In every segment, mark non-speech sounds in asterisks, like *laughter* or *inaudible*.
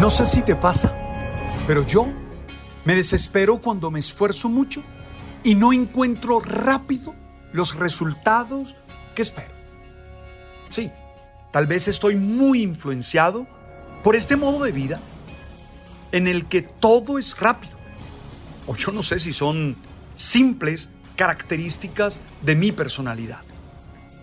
No sé si te pasa, pero yo me desespero cuando me esfuerzo mucho y no encuentro rápido los resultados que espero. Sí, tal vez estoy muy influenciado por este modo de vida en el que todo es rápido. O yo no sé si son simples características de mi personalidad.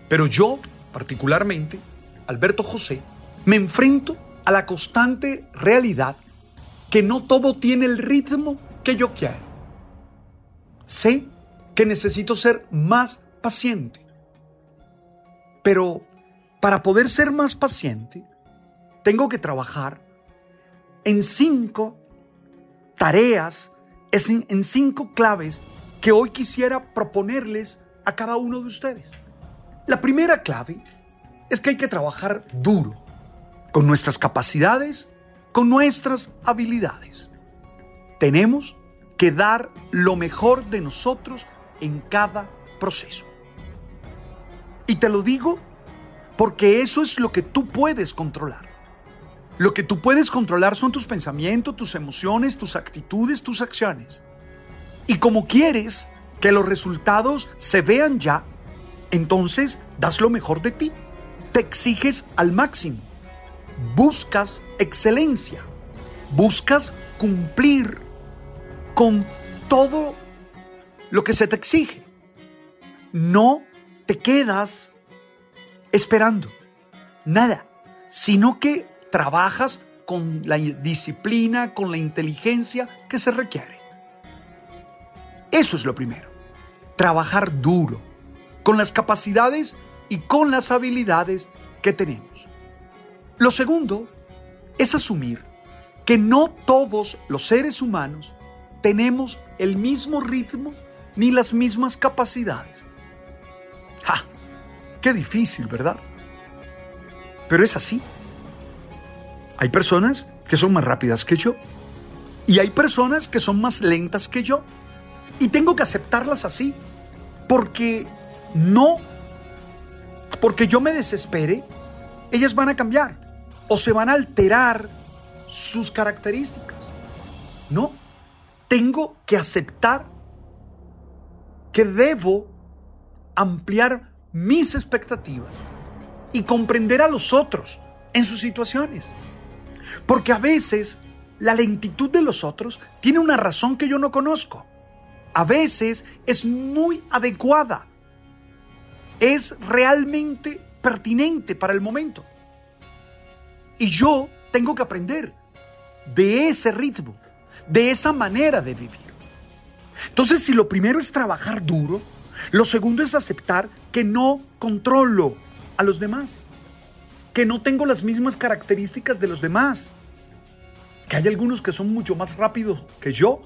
Pero yo, particularmente, Alberto José, me enfrento a la constante realidad que no todo tiene el ritmo que yo quiero. Sé que necesito ser más paciente. Pero para poder ser más paciente, tengo que trabajar en cinco tareas, en cinco claves que hoy quisiera proponerles a cada uno de ustedes. La primera clave es que hay que trabajar duro con nuestras capacidades, con nuestras habilidades. Tenemos que dar lo mejor de nosotros en cada proceso. Y te lo digo porque eso es lo que tú puedes controlar. Lo que tú puedes controlar son tus pensamientos, tus emociones, tus actitudes, tus acciones. Y como quieres que los resultados se vean ya, entonces das lo mejor de ti. Te exiges al máximo buscas excelencia, buscas cumplir con todo lo que se te exige. No te quedas esperando nada, sino que trabajas con la disciplina, con la inteligencia que se requiere. Eso es lo primero. Trabajar duro, con las capacidades y con las habilidades que tenemos. Lo segundo es asumir que no todos los seres humanos tenemos el mismo ritmo ni las mismas capacidades. ¡Ja! Qué difícil, ¿verdad? Pero es así. Hay personas que son más rápidas que yo y hay personas que son más lentas que yo y tengo que aceptarlas así porque no, porque yo me desespere, ellas van a cambiar o se van a alterar sus características. No, tengo que aceptar que debo ampliar mis expectativas y comprender a los otros en sus situaciones. Porque a veces la lentitud de los otros tiene una razón que yo no conozco. A veces es muy adecuada. Es realmente pertinente para el momento. Y yo tengo que aprender de ese ritmo, de esa manera de vivir. Entonces, si lo primero es trabajar duro, lo segundo es aceptar que no controlo a los demás, que no tengo las mismas características de los demás, que hay algunos que son mucho más rápidos que yo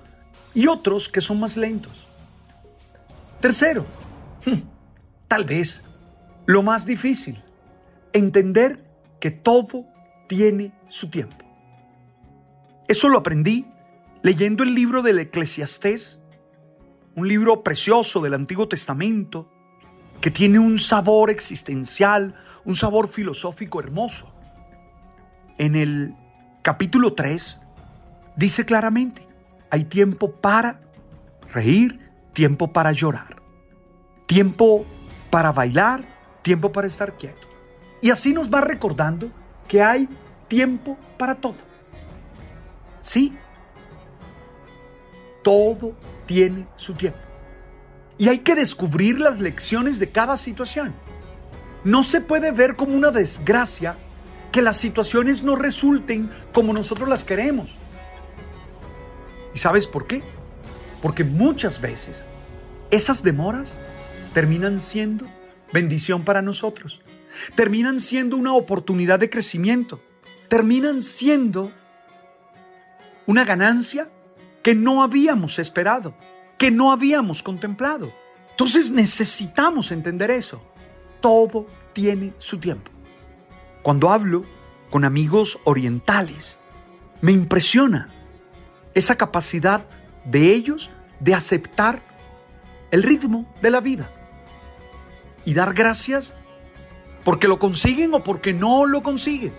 y otros que son más lentos. Tercero, *laughs* tal vez lo más difícil, entender que todo tiene su tiempo. Eso lo aprendí leyendo el libro del Eclesiastés, un libro precioso del Antiguo Testamento, que tiene un sabor existencial, un sabor filosófico hermoso. En el capítulo 3 dice claramente, hay tiempo para reír, tiempo para llorar, tiempo para bailar, tiempo para estar quieto. Y así nos va recordando que hay tiempo para todo. Sí, todo tiene su tiempo. Y hay que descubrir las lecciones de cada situación. No se puede ver como una desgracia que las situaciones no resulten como nosotros las queremos. ¿Y sabes por qué? Porque muchas veces esas demoras terminan siendo bendición para nosotros. Terminan siendo una oportunidad de crecimiento. Terminan siendo una ganancia que no habíamos esperado, que no habíamos contemplado. Entonces necesitamos entender eso. Todo tiene su tiempo. Cuando hablo con amigos orientales, me impresiona esa capacidad de ellos de aceptar el ritmo de la vida y dar gracias porque lo consiguen o porque no lo consiguen.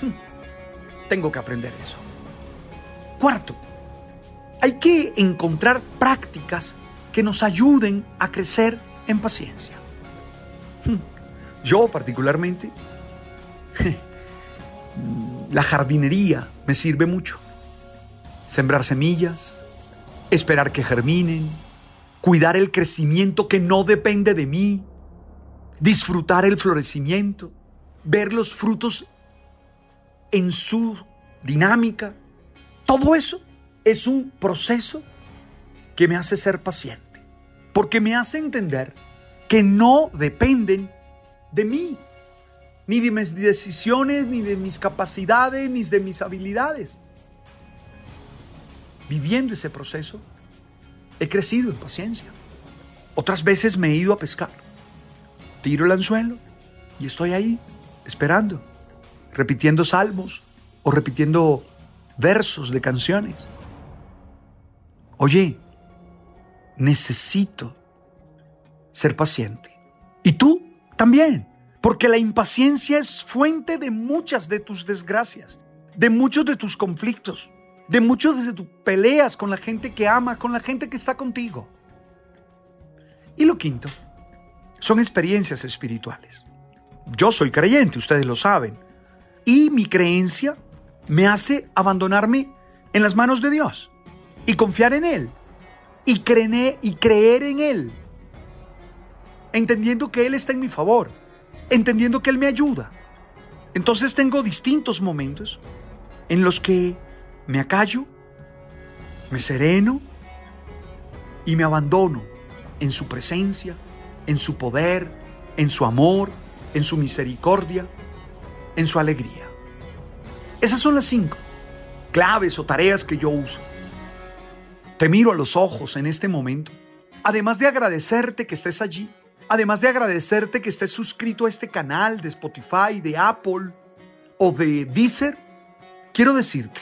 Hmm, tengo que aprender eso. Cuarto, hay que encontrar prácticas que nos ayuden a crecer en paciencia. Hmm, yo particularmente, *laughs* la jardinería me sirve mucho. Sembrar semillas, esperar que germinen, cuidar el crecimiento que no depende de mí, disfrutar el florecimiento, ver los frutos en su dinámica. Todo eso es un proceso que me hace ser paciente, porque me hace entender que no dependen de mí, ni de mis decisiones, ni de mis capacidades, ni de mis habilidades. Viviendo ese proceso, he crecido en paciencia. Otras veces me he ido a pescar. Tiro el anzuelo y estoy ahí esperando, repitiendo salmos o repitiendo versos de canciones. Oye, necesito ser paciente. Y tú también, porque la impaciencia es fuente de muchas de tus desgracias, de muchos de tus conflictos, de muchos de tus peleas con la gente que ama, con la gente que está contigo. Y lo quinto, son experiencias espirituales. Yo soy creyente, ustedes lo saben, y mi creencia me hace abandonarme en las manos de Dios y confiar en Él y y creer en Él, entendiendo que Él está en mi favor, entendiendo que Él me ayuda. Entonces tengo distintos momentos en los que me acallo, me sereno y me abandono en su presencia, en su poder, en su amor, en su misericordia, en su alegría. Esas son las cinco claves o tareas que yo uso. Te miro a los ojos en este momento, además de agradecerte que estés allí, además de agradecerte que estés suscrito a este canal de Spotify, de Apple o de Deezer, quiero decirte,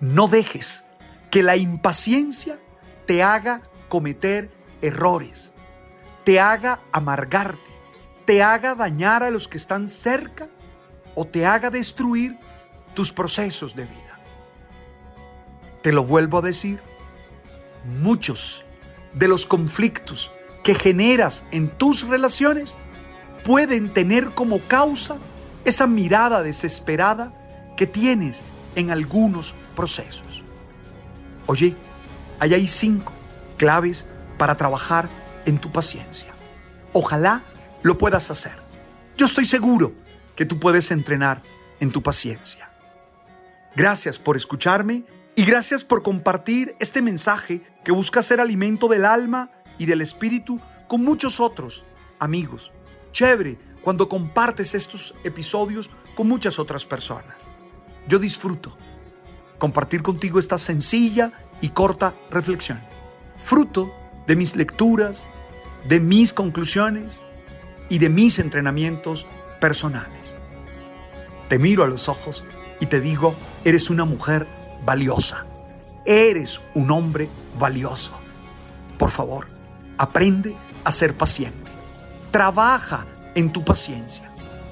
no dejes que la impaciencia te haga cometer errores, te haga amargarte, te haga dañar a los que están cerca o te haga destruir tus procesos de vida. Te lo vuelvo a decir, muchos de los conflictos que generas en tus relaciones pueden tener como causa esa mirada desesperada que tienes en algunos procesos. Oye, ahí hay cinco claves para trabajar en tu paciencia. Ojalá lo puedas hacer. Yo estoy seguro que tú puedes entrenar en tu paciencia. Gracias por escucharme y gracias por compartir este mensaje que busca ser alimento del alma y del espíritu con muchos otros amigos. Chévere cuando compartes estos episodios con muchas otras personas. Yo disfruto compartir contigo esta sencilla y corta reflexión, fruto de mis lecturas, de mis conclusiones y de mis entrenamientos personales. Te miro a los ojos y te digo, eres una mujer valiosa, eres un hombre valioso. Por favor, aprende a ser paciente. Trabaja en tu paciencia.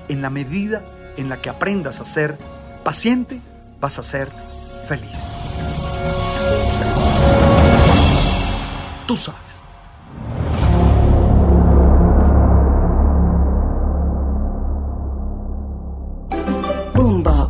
En la medida en la que aprendas a ser paciente, vas a ser feliz. Tú sabes.